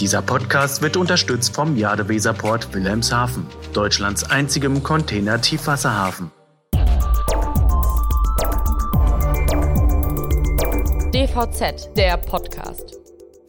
Dieser Podcast wird unterstützt vom Jadeweserport Wilhelmshaven, Deutschlands einzigem Container-Tiefwasserhafen. DVZ, der Podcast.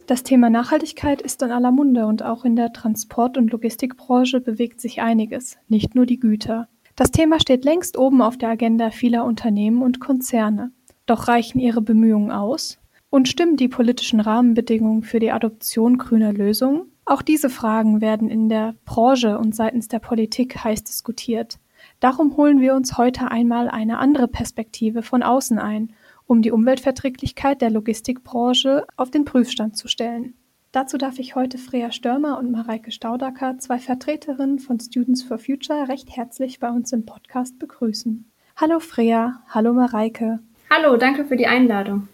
Das Thema Nachhaltigkeit ist in aller Munde und auch in der Transport- und Logistikbranche bewegt sich einiges, nicht nur die Güter. Das Thema steht längst oben auf der Agenda vieler Unternehmen und Konzerne. Doch reichen ihre Bemühungen aus? Und stimmen die politischen Rahmenbedingungen für die Adoption grüner Lösungen? Auch diese Fragen werden in der Branche und seitens der Politik heiß diskutiert. Darum holen wir uns heute einmal eine andere Perspektive von außen ein, um die Umweltverträglichkeit der Logistikbranche auf den Prüfstand zu stellen. Dazu darf ich heute Freya Störmer und Mareike Staudacker, zwei Vertreterinnen von Students for Future, recht herzlich bei uns im Podcast begrüßen. Hallo Freya, hallo Mareike. Hallo, danke für die Einladung.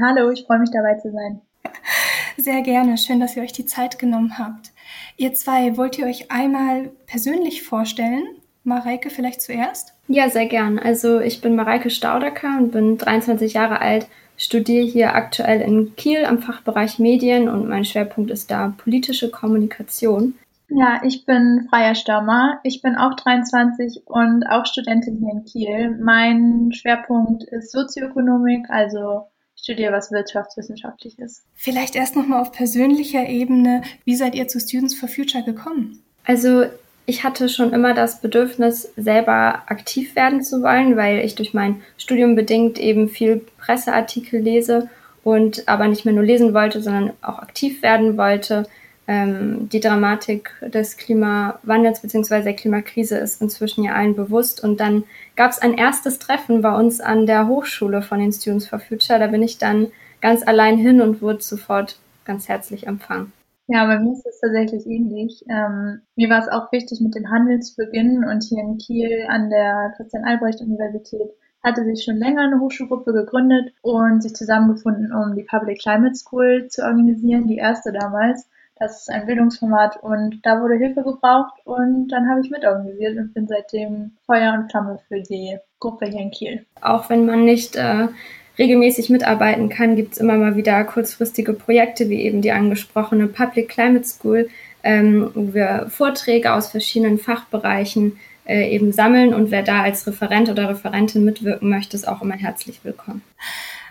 Hallo, ich freue mich dabei zu sein. Sehr gerne, schön, dass ihr euch die Zeit genommen habt. Ihr zwei, wollt ihr euch einmal persönlich vorstellen? Mareike vielleicht zuerst? Ja, sehr gern. Also ich bin Mareike Staudacker und bin 23 Jahre alt, studiere hier aktuell in Kiel am Fachbereich Medien und mein Schwerpunkt ist da politische Kommunikation. Ja, ich bin Freier Stürmer. Ich bin auch 23 und auch Studentin hier in Kiel. Mein Schwerpunkt ist Sozioökonomik, also studiere was wirtschaftswissenschaftliches. Vielleicht erst nochmal auf persönlicher Ebene. Wie seid ihr zu Students for Future gekommen? Also ich hatte schon immer das Bedürfnis, selber aktiv werden zu wollen, weil ich durch mein Studium bedingt eben viel Presseartikel lese und aber nicht mehr nur lesen wollte, sondern auch aktiv werden wollte. Ähm, die Dramatik des Klimawandels bzw. der Klimakrise ist inzwischen ja allen bewusst. Und dann gab es ein erstes Treffen bei uns an der Hochschule von den Students for Future. Da bin ich dann ganz allein hin und wurde sofort ganz herzlich empfangen. Ja, bei mir ist es tatsächlich ähnlich. Ähm, mir war es auch wichtig, mit dem Handel zu beginnen und hier in Kiel an der Christian-Albrecht-Universität hatte sich schon länger eine Hochschulgruppe gegründet und sich zusammengefunden, um die Public Climate School zu organisieren, die erste damals. Das ist ein Bildungsformat und da wurde Hilfe gebraucht und dann habe ich mitorganisiert und bin seitdem Feuer und Flamme für die Gruppe hier in Kiel. Auch wenn man nicht äh, regelmäßig mitarbeiten kann, gibt es immer mal wieder kurzfristige Projekte, wie eben die angesprochene Public Climate School, ähm, wo wir Vorträge aus verschiedenen Fachbereichen äh, eben sammeln und wer da als Referent oder Referentin mitwirken möchte, ist auch immer herzlich willkommen.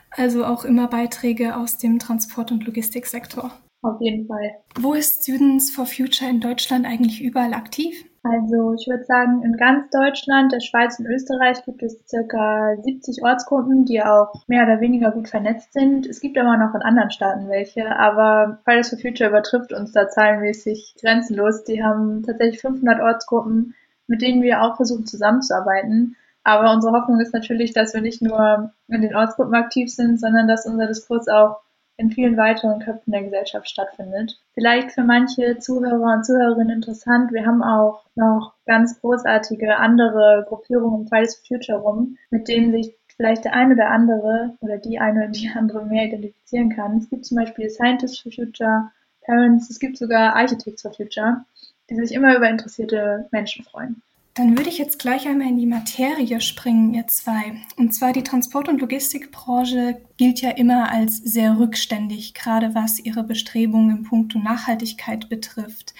Also auch immer Beiträge aus dem Transport- und Logistiksektor. Auf jeden Fall. Wo ist Students for Future in Deutschland eigentlich überall aktiv? Also ich würde sagen, in ganz Deutschland, der Schweiz und Österreich gibt es circa 70 Ortsgruppen, die auch mehr oder weniger gut vernetzt sind. Es gibt aber noch in anderen Staaten welche, aber Fridays for Future übertrifft uns da zahlenmäßig grenzenlos. Die haben tatsächlich 500 Ortsgruppen, mit denen wir auch versuchen zusammenzuarbeiten. Aber unsere Hoffnung ist natürlich, dass wir nicht nur in den Ortsgruppen aktiv sind, sondern dass unser Diskurs auch in vielen weiteren Köpfen der Gesellschaft stattfindet. Vielleicht für manche Zuhörer und Zuhörerinnen interessant, wir haben auch noch ganz großartige andere Gruppierungen um Fridays for Future rum, mit denen sich vielleicht der eine oder andere oder die eine oder die andere mehr identifizieren kann. Es gibt zum Beispiel Scientists for Future, Parents, es gibt sogar Architects for Future, die sich immer über interessierte Menschen freuen. Dann würde ich jetzt gleich einmal in die Materie springen, ihr zwei. Und zwar die Transport- und Logistikbranche gilt ja immer als sehr rückständig, gerade was ihre Bestrebungen im Punkt Nachhaltigkeit betrifft.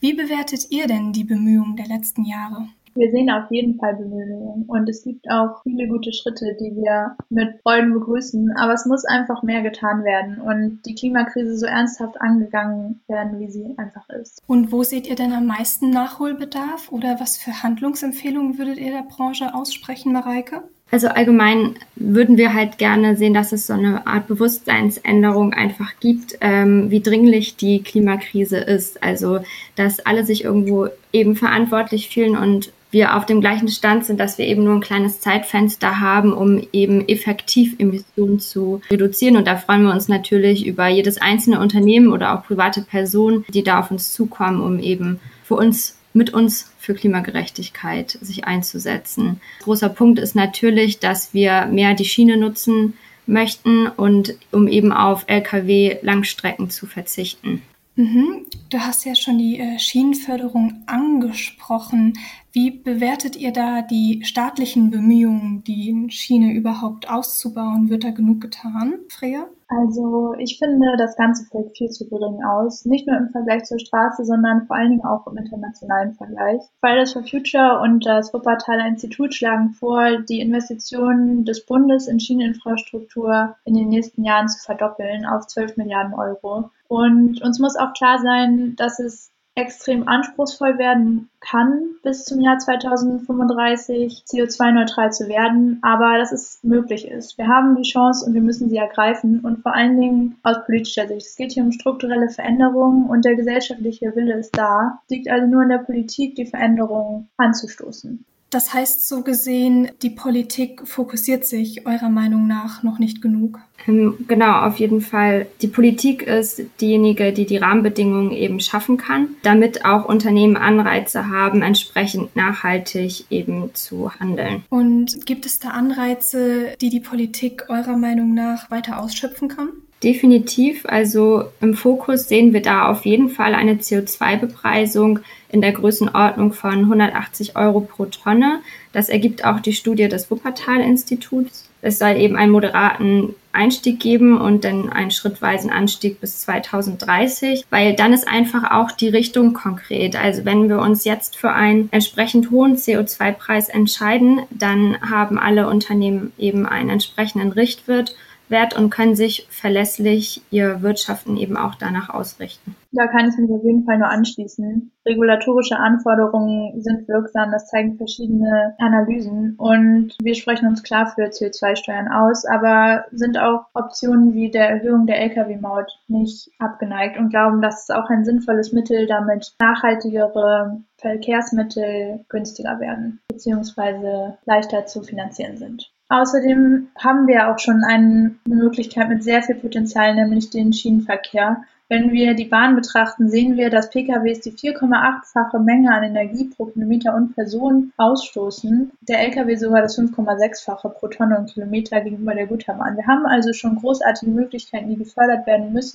Wie bewertet ihr denn die Bemühungen der letzten Jahre? Wir sehen auf jeden Fall Bemühungen und es gibt auch viele gute Schritte, die wir mit Freuden begrüßen. Aber es muss einfach mehr getan werden und die Klimakrise so ernsthaft angegangen werden, wie sie einfach ist. Und wo seht ihr denn am meisten Nachholbedarf oder was für Handlungsempfehlungen würdet ihr der Branche aussprechen, Mareike? Also allgemein würden wir halt gerne sehen, dass es so eine Art Bewusstseinsänderung einfach gibt, ähm, wie dringlich die Klimakrise ist. Also dass alle sich irgendwo eben verantwortlich fühlen und wir auf dem gleichen Stand sind, dass wir eben nur ein kleines Zeitfenster haben, um eben effektiv Emissionen zu reduzieren. Und da freuen wir uns natürlich über jedes einzelne Unternehmen oder auch private Personen, die da auf uns zukommen, um eben für uns mit uns für Klimagerechtigkeit sich einzusetzen. Großer Punkt ist natürlich, dass wir mehr die Schiene nutzen möchten und um eben auf Lkw Langstrecken zu verzichten. Mhm. Du hast ja schon die äh, Schienenförderung angesprochen. Wie bewertet ihr da die staatlichen Bemühungen, die Schiene überhaupt auszubauen? Wird da genug getan, Freya? Also ich finde, das Ganze fällt viel zu gering aus. Nicht nur im Vergleich zur Straße, sondern vor allen Dingen auch im internationalen Vergleich. Fridays for Future und das Wuppertaler Institut schlagen vor, die Investitionen des Bundes in Schieneninfrastruktur in den nächsten Jahren zu verdoppeln auf 12 Milliarden Euro. Und uns muss auch klar sein, dass es extrem anspruchsvoll werden kann, bis zum Jahr 2035 CO2-neutral zu werden, aber dass es möglich ist. Wir haben die Chance und wir müssen sie ergreifen und vor allen Dingen aus politischer Sicht. Es geht hier um strukturelle Veränderungen und der gesellschaftliche Wille ist da. Liegt also nur in der Politik, die Veränderungen anzustoßen. Das heißt so gesehen, die Politik fokussiert sich eurer Meinung nach noch nicht genug. Ähm, genau, auf jeden Fall. Die Politik ist diejenige, die die Rahmenbedingungen eben schaffen kann, damit auch Unternehmen Anreize haben, entsprechend nachhaltig eben zu handeln. Und gibt es da Anreize, die die Politik eurer Meinung nach weiter ausschöpfen kann? Definitiv. Also im Fokus sehen wir da auf jeden Fall eine CO2-Bepreisung in der Größenordnung von 180 Euro pro Tonne. Das ergibt auch die Studie des Wuppertal-Instituts. Es soll eben einen moderaten Einstieg geben und dann einen schrittweisen Anstieg bis 2030, weil dann ist einfach auch die Richtung konkret. Also wenn wir uns jetzt für einen entsprechend hohen CO2-Preis entscheiden, dann haben alle Unternehmen eben einen entsprechenden Richtwert wert und können sich verlässlich ihr Wirtschaften eben auch danach ausrichten. Da kann ich mich auf jeden Fall nur anschließen. Regulatorische Anforderungen sind wirksam, das zeigen verschiedene Analysen und wir sprechen uns klar für CO2-Steuern aus, aber sind auch Optionen wie der Erhöhung der Lkw-Maut nicht abgeneigt und glauben, dass es auch ein sinnvolles Mittel, damit nachhaltigere Verkehrsmittel günstiger werden bzw. leichter zu finanzieren sind. Außerdem haben wir auch schon eine Möglichkeit mit sehr viel Potenzial, nämlich den Schienenverkehr. Wenn wir die Bahn betrachten, sehen wir, dass PKWs die 4,8-fache Menge an Energie pro Kilometer und Person ausstoßen, der Lkw sogar das 5,6-fache pro Tonne und Kilometer gegenüber der Güterbahn. Wir haben also schon großartige Möglichkeiten, die gefördert werden müssen.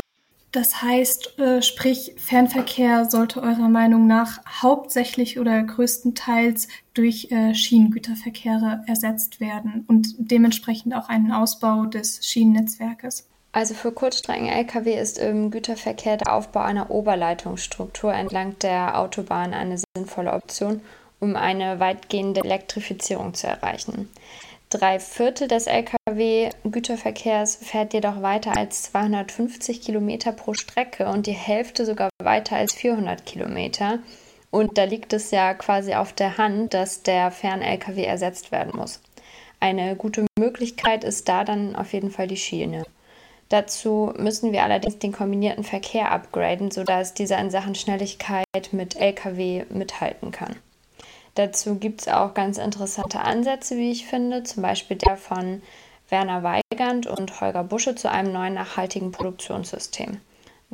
Das heißt, äh, sprich, Fernverkehr sollte eurer Meinung nach hauptsächlich oder größtenteils durch äh, Schienengüterverkehre ersetzt werden und dementsprechend auch einen Ausbau des Schienennetzwerkes. Also für Kurzstrecken-Lkw ist im Güterverkehr der Aufbau einer Oberleitungsstruktur entlang der Autobahn eine sinnvolle Option, um eine weitgehende Elektrifizierung zu erreichen. Drei Viertel des Lkw-Güterverkehrs fährt jedoch weiter als 250 Kilometer pro Strecke und die Hälfte sogar weiter als 400 Kilometer. Und da liegt es ja quasi auf der Hand, dass der Fern-Lkw ersetzt werden muss. Eine gute Möglichkeit ist da dann auf jeden Fall die Schiene. Dazu müssen wir allerdings den kombinierten Verkehr upgraden, sodass dieser in Sachen Schnelligkeit mit Lkw mithalten kann. Dazu gibt es auch ganz interessante Ansätze, wie ich finde, zum Beispiel der von Werner Weigand und Holger Busche zu einem neuen nachhaltigen Produktionssystem.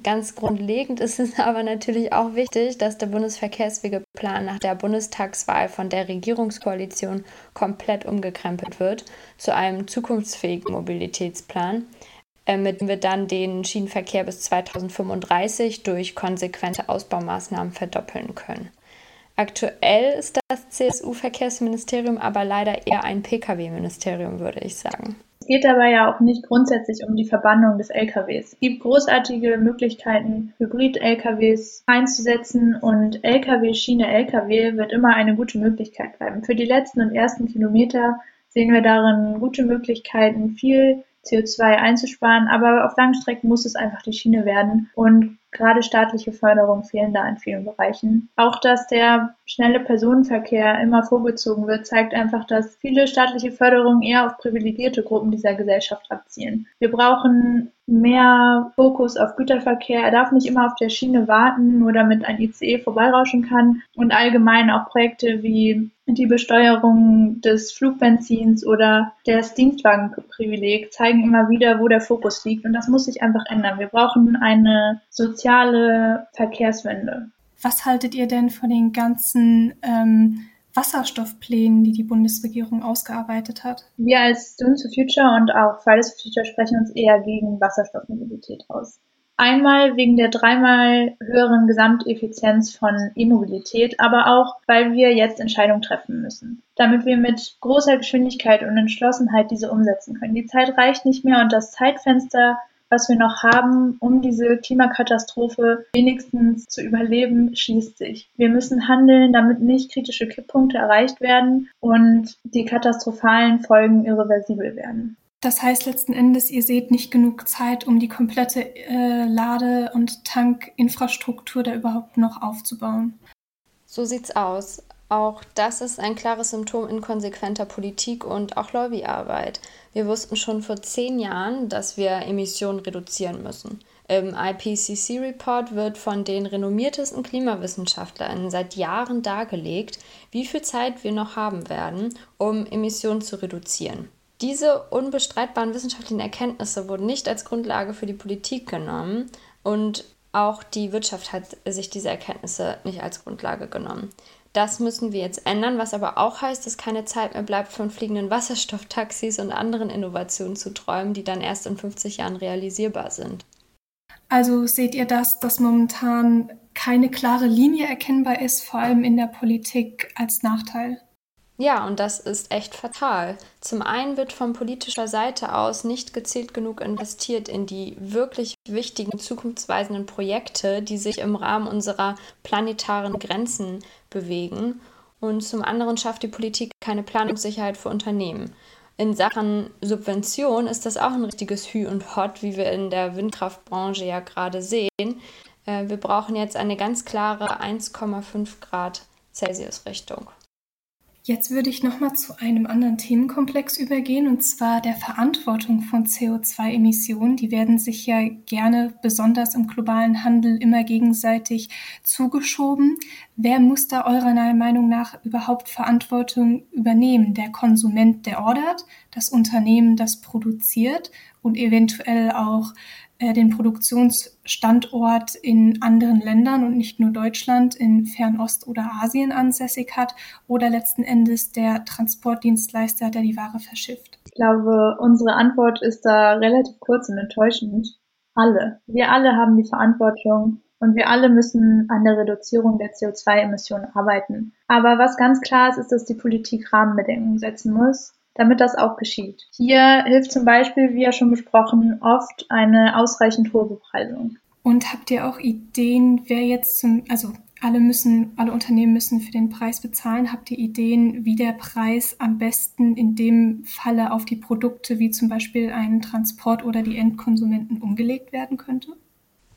Ganz grundlegend ist es aber natürlich auch wichtig, dass der Bundesverkehrswegeplan nach der Bundestagswahl von der Regierungskoalition komplett umgekrempelt wird zu einem zukunftsfähigen Mobilitätsplan, äh, mit dem wir dann den Schienenverkehr bis 2035 durch konsequente Ausbaumaßnahmen verdoppeln können. Aktuell ist das CSU-Verkehrsministerium aber leider eher ein Pkw-Ministerium, würde ich sagen. Es geht dabei ja auch nicht grundsätzlich um die Verbannung des LKWs. Es gibt großartige Möglichkeiten, Hybrid-LKWs einzusetzen und LKW, Schiene, LKW wird immer eine gute Möglichkeit bleiben. Für die letzten und ersten Kilometer sehen wir darin gute Möglichkeiten, viel CO2 einzusparen, aber auf langen Strecken muss es einfach die Schiene werden und Gerade staatliche Förderungen fehlen da in vielen Bereichen. Auch dass der schnelle Personenverkehr immer vorgezogen wird, zeigt einfach, dass viele staatliche Förderungen eher auf privilegierte Gruppen dieser Gesellschaft abzielen. Wir brauchen mehr Fokus auf Güterverkehr. Er darf nicht immer auf der Schiene warten, nur damit ein ICE vorbeirauschen kann. Und allgemein auch Projekte wie die Besteuerung des Flugbenzins oder des Dienstwagenprivileg zeigen immer wieder, wo der Fokus liegt. Und das muss sich einfach ändern. Wir brauchen eine soziale Verkehrswende. Was haltet ihr denn von den ganzen ähm, Wasserstoffplänen, die die Bundesregierung ausgearbeitet hat? Wir als Students for Future und auch Fridays for Future sprechen uns eher gegen Wasserstoffmobilität aus. Einmal wegen der dreimal höheren Gesamteffizienz von E-Mobilität, aber auch, weil wir jetzt Entscheidungen treffen müssen, damit wir mit großer Geschwindigkeit und Entschlossenheit diese umsetzen können. Die Zeit reicht nicht mehr und das Zeitfenster, was wir noch haben, um diese Klimakatastrophe wenigstens zu überleben, schließt sich. Wir müssen handeln, damit nicht kritische Kipppunkte erreicht werden und die katastrophalen Folgen irreversibel werden. Das heißt letzten Endes, ihr seht nicht genug Zeit, um die komplette äh, Lade- und Tankinfrastruktur da überhaupt noch aufzubauen. So sieht's aus. Auch das ist ein klares Symptom inkonsequenter Politik und auch Lobbyarbeit. Wir wussten schon vor zehn Jahren, dass wir Emissionen reduzieren müssen. Im IPCC-Report wird von den renommiertesten KlimaWissenschaftlerInnen seit Jahren dargelegt, wie viel Zeit wir noch haben werden, um Emissionen zu reduzieren. Diese unbestreitbaren wissenschaftlichen Erkenntnisse wurden nicht als Grundlage für die Politik genommen und auch die Wirtschaft hat sich diese Erkenntnisse nicht als Grundlage genommen. Das müssen wir jetzt ändern, was aber auch heißt, dass keine Zeit mehr bleibt, von fliegenden Wasserstofftaxis und anderen Innovationen zu träumen, die dann erst in 50 Jahren realisierbar sind. Also seht ihr das, dass momentan keine klare Linie erkennbar ist, vor allem in der Politik als Nachteil? Ja, und das ist echt fatal. Zum einen wird von politischer Seite aus nicht gezielt genug investiert in die wirklich wichtigen, zukunftsweisenden Projekte, die sich im Rahmen unserer planetaren Grenzen bewegen. Und zum anderen schafft die Politik keine Planungssicherheit für Unternehmen. In Sachen Subvention ist das auch ein richtiges Hü und Hot, wie wir in der Windkraftbranche ja gerade sehen. Äh, wir brauchen jetzt eine ganz klare 1,5 Grad Celsius-Richtung. Jetzt würde ich nochmal zu einem anderen Themenkomplex übergehen, und zwar der Verantwortung von CO2-Emissionen. Die werden sich ja gerne besonders im globalen Handel immer gegenseitig zugeschoben. Wer muss da eurer Meinung nach überhaupt Verantwortung übernehmen? Der Konsument, der ordert, das Unternehmen, das produziert und eventuell auch äh, den Produktionsstandort in anderen Ländern und nicht nur Deutschland in Fernost oder Asien ansässig hat oder letzten Endes der Transportdienstleister, der die Ware verschifft? Ich glaube, unsere Antwort ist da relativ kurz und enttäuschend. Alle. Wir alle haben die Verantwortung und wir alle müssen an der Reduzierung der CO2-Emissionen arbeiten. Aber was ganz klar ist, ist, dass die Politik Rahmenbedingungen setzen muss damit das auch geschieht. Hier hilft zum Beispiel, wie ja schon besprochen, oft eine ausreichend hohe Bepreisung. Und habt ihr auch Ideen, wer jetzt zum, also alle müssen, alle Unternehmen müssen für den Preis bezahlen. Habt ihr Ideen, wie der Preis am besten in dem Falle auf die Produkte wie zum Beispiel einen Transport oder die Endkonsumenten umgelegt werden könnte?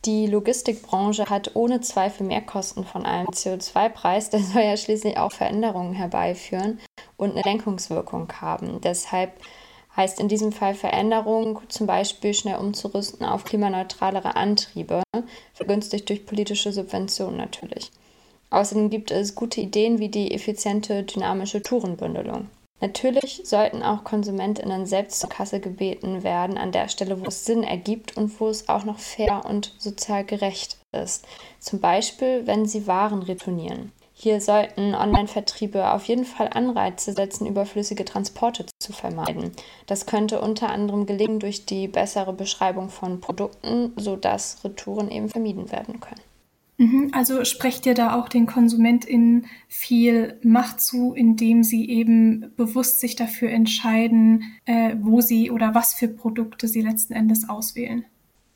Die Logistikbranche hat ohne Zweifel mehr Kosten von einem CO2-Preis. Der soll ja schließlich auch Veränderungen herbeiführen und eine Lenkungswirkung haben. Deshalb heißt in diesem Fall Veränderung zum Beispiel schnell umzurüsten auf klimaneutralere Antriebe, vergünstigt durch politische Subventionen natürlich. Außerdem gibt es gute Ideen wie die effiziente dynamische Tourenbündelung. Natürlich sollten auch KonsumentInnen selbst zur Kasse gebeten werden, an der Stelle, wo es Sinn ergibt und wo es auch noch fair und sozial gerecht ist. Zum Beispiel, wenn sie Waren retournieren. Hier sollten Online-Vertriebe auf jeden Fall Anreize setzen, überflüssige Transporte zu vermeiden. Das könnte unter anderem gelingen durch die bessere Beschreibung von Produkten, sodass Retouren eben vermieden werden können. Mhm, also sprecht ihr da auch den KonsumentInnen viel Macht zu, indem sie eben bewusst sich dafür entscheiden, äh, wo sie oder was für Produkte sie letzten Endes auswählen?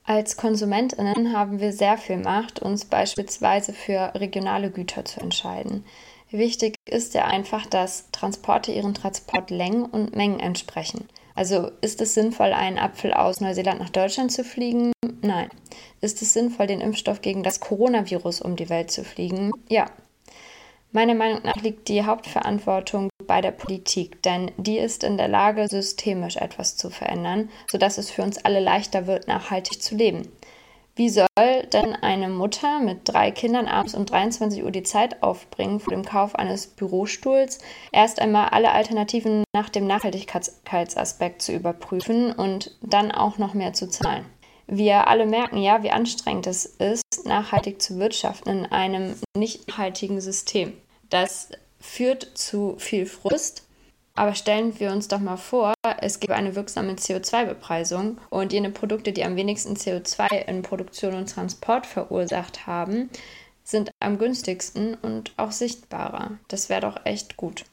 Als KonsumentInnen haben wir sehr viel Macht, uns beispielsweise für regionale Güter zu entscheiden. Wichtig ist ja einfach, dass Transporte ihren Transportlängen und Mengen entsprechen. Also ist es sinnvoll, einen Apfel aus Neuseeland nach Deutschland zu fliegen? Nein. Ist es sinnvoll, den Impfstoff gegen das Coronavirus um die Welt zu fliegen? Ja. Meiner Meinung nach liegt die Hauptverantwortung bei der Politik, denn die ist in der Lage, systemisch etwas zu verändern, sodass es für uns alle leichter wird, nachhaltig zu leben. Wie soll denn eine Mutter mit drei Kindern abends um 23 Uhr die Zeit aufbringen, vor dem Kauf eines Bürostuhls erst einmal alle Alternativen nach dem Nachhaltigkeitsaspekt zu überprüfen und dann auch noch mehr zu zahlen? Wir alle merken ja, wie anstrengend es ist, nachhaltig zu wirtschaften in einem nicht nachhaltigen System. Das führt zu viel Frust, aber stellen wir uns doch mal vor, es gebe eine wirksame CO2-Bepreisung und jene Produkte, die am wenigsten CO2 in Produktion und Transport verursacht haben, sind am günstigsten und auch sichtbarer. Das wäre doch echt gut.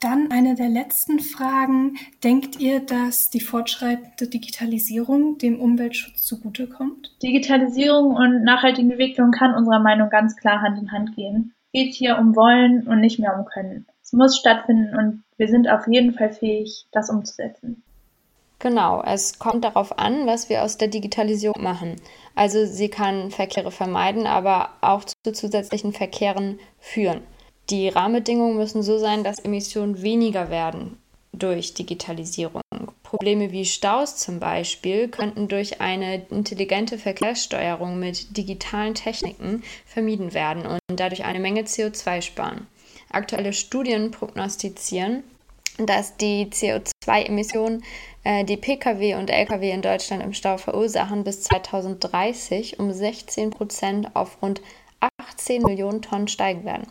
Dann eine der letzten Fragen. Denkt ihr, dass die fortschreitende Digitalisierung dem Umweltschutz zugutekommt? Digitalisierung und nachhaltige Entwicklung kann unserer Meinung ganz klar Hand in Hand gehen. Es geht hier um Wollen und nicht mehr um Können. Es muss stattfinden und wir sind auf jeden Fall fähig, das umzusetzen. Genau, es kommt darauf an, was wir aus der Digitalisierung machen. Also sie kann Verkehre vermeiden, aber auch zu zusätzlichen Verkehren führen. Die Rahmenbedingungen müssen so sein, dass Emissionen weniger werden durch Digitalisierung. Probleme wie Staus zum Beispiel könnten durch eine intelligente Verkehrssteuerung mit digitalen Techniken vermieden werden und dadurch eine Menge CO2 sparen. Aktuelle Studien prognostizieren, dass die CO2-Emissionen, äh, die Pkw und Lkw in Deutschland im Stau verursachen, bis 2030 um 16 Prozent auf rund 18 Millionen Tonnen steigen werden.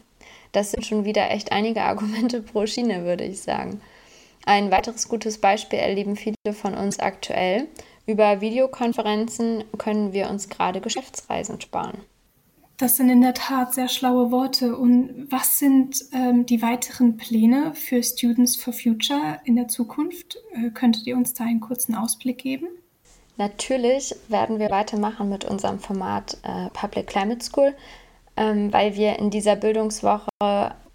Das sind schon wieder echt einige Argumente pro Schiene, würde ich sagen. Ein weiteres gutes Beispiel erleben viele von uns aktuell. Über Videokonferenzen können wir uns gerade Geschäftsreisen sparen. Das sind in der Tat sehr schlaue Worte. Und was sind ähm, die weiteren Pläne für Students for Future in der Zukunft? Äh, könntet ihr uns da einen kurzen Ausblick geben? Natürlich werden wir weitermachen mit unserem Format äh, Public Climate School ähm, weil wir in dieser Bildungswoche,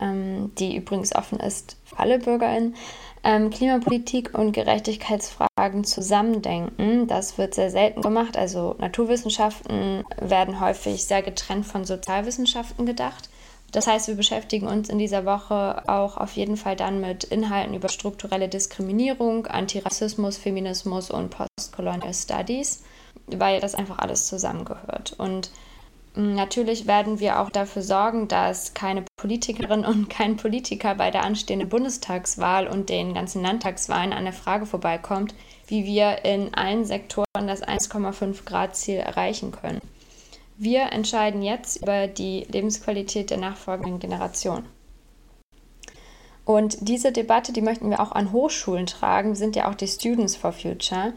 ähm, die übrigens offen ist für alle BürgerInnen, ähm, Klimapolitik und Gerechtigkeitsfragen zusammendenken. Das wird sehr selten gemacht. Also Naturwissenschaften werden häufig sehr getrennt von Sozialwissenschaften gedacht. Das heißt, wir beschäftigen uns in dieser Woche auch auf jeden Fall dann mit Inhalten über strukturelle Diskriminierung, Antirassismus, Feminismus und Postcolonial Studies, weil das einfach alles zusammengehört. Und Natürlich werden wir auch dafür sorgen, dass keine Politikerin und kein Politiker bei der anstehenden Bundestagswahl und den ganzen Landtagswahlen an der Frage vorbeikommt, wie wir in allen Sektoren das 1,5 Grad Ziel erreichen können. Wir entscheiden jetzt über die Lebensqualität der nachfolgenden Generation. Und diese Debatte, die möchten wir auch an Hochschulen tragen. Wir sind ja auch die Students for Future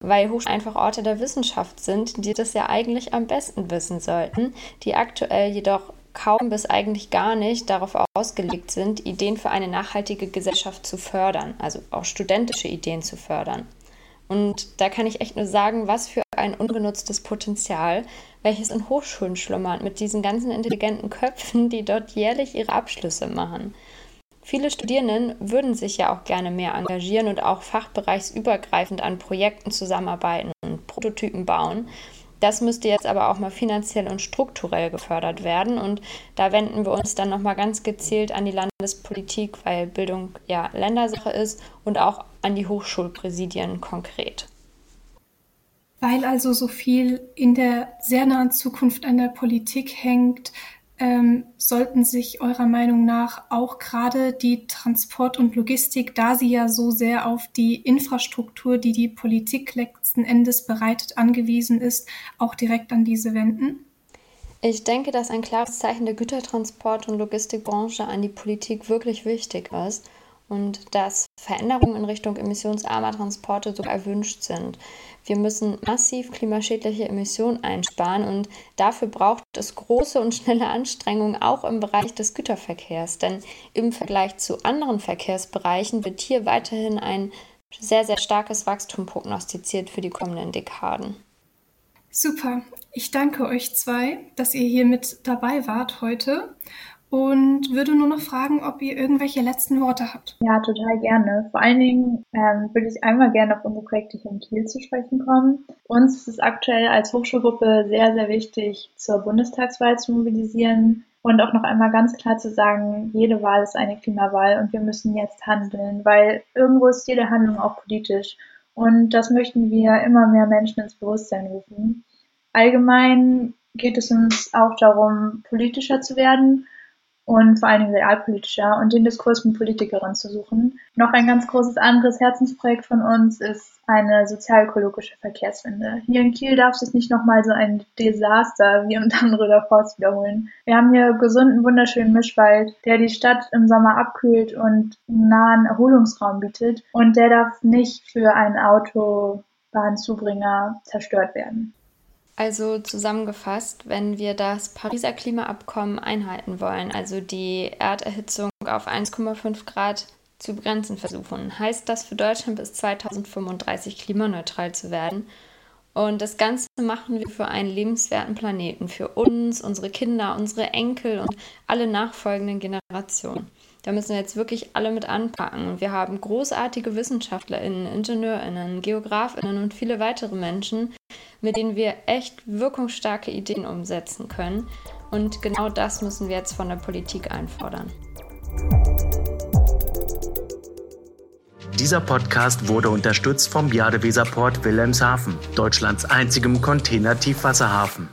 weil Hochschulen einfach Orte der Wissenschaft sind, die das ja eigentlich am besten wissen sollten, die aktuell jedoch kaum bis eigentlich gar nicht darauf ausgelegt sind, Ideen für eine nachhaltige Gesellschaft zu fördern, also auch studentische Ideen zu fördern. Und da kann ich echt nur sagen, was für ein ungenutztes Potenzial, welches in Hochschulen schlummert, mit diesen ganzen intelligenten Köpfen, die dort jährlich ihre Abschlüsse machen. Viele Studierenden würden sich ja auch gerne mehr engagieren und auch fachbereichsübergreifend an Projekten zusammenarbeiten und Prototypen bauen. Das müsste jetzt aber auch mal finanziell und strukturell gefördert werden. Und da wenden wir uns dann nochmal ganz gezielt an die Landespolitik, weil Bildung ja Ländersache ist und auch an die Hochschulpräsidien konkret. Weil also so viel in der sehr nahen Zukunft an der Politik hängt, ähm, sollten sich eurer Meinung nach auch gerade die Transport und Logistik, da sie ja so sehr auf die Infrastruktur, die die Politik letzten Endes bereitet, angewiesen ist, auch direkt an diese wenden? Ich denke, dass ein klares Zeichen der Gütertransport- und Logistikbranche an die Politik wirklich wichtig ist und dass Veränderungen in Richtung emissionsarmer Transporte sogar erwünscht sind. Wir müssen massiv klimaschädliche Emissionen einsparen und dafür braucht es große und schnelle Anstrengungen auch im Bereich des Güterverkehrs, denn im Vergleich zu anderen Verkehrsbereichen wird hier weiterhin ein sehr, sehr starkes Wachstum prognostiziert für die kommenden Dekaden. Super. Ich danke euch zwei, dass ihr hier mit dabei wart heute und würde nur noch fragen, ob ihr irgendwelche letzten Worte habt. Ja, total gerne. Vor allen Dingen ähm, würde ich einmal gerne auf unsere Projekte hier in Kiel zu sprechen kommen. Uns ist es aktuell als Hochschulgruppe sehr, sehr wichtig, zur Bundestagswahl zu mobilisieren und auch noch einmal ganz klar zu sagen, jede Wahl ist eine Klimawahl und wir müssen jetzt handeln, weil irgendwo ist jede Handlung auch politisch. Und das möchten wir immer mehr Menschen ins Bewusstsein rufen. Allgemein geht es uns auch darum, politischer zu werden und vor allen Dingen realpolitischer und den Diskurs mit Politikerinnen zu suchen. Noch ein ganz großes anderes Herzensprojekt von uns ist eine sozialökologische Verkehrswende. Hier in Kiel darf sich nicht nochmal so ein Desaster wie unter anderem Forst wiederholen. Wir haben hier gesunden, wunderschönen Mischwald, der die Stadt im Sommer abkühlt und nahen Erholungsraum bietet und der darf nicht für einen Autobahnzubringer zerstört werden. Also zusammengefasst, wenn wir das Pariser Klimaabkommen einhalten wollen, also die Erderhitzung auf 1,5 Grad zu begrenzen versuchen, heißt das für Deutschland bis 2035 klimaneutral zu werden. Und das Ganze machen wir für einen lebenswerten Planeten, für uns, unsere Kinder, unsere Enkel und alle nachfolgenden Generationen. Da müssen jetzt wirklich alle mit anpacken. Wir haben großartige WissenschaftlerInnen, IngenieurInnen, GeografInnen und viele weitere Menschen, mit denen wir echt wirkungsstarke Ideen umsetzen können. Und genau das müssen wir jetzt von der Politik einfordern. Dieser Podcast wurde unterstützt vom Jadeweserport Wilhelmshaven, Deutschlands einzigem Container-Tiefwasserhafen.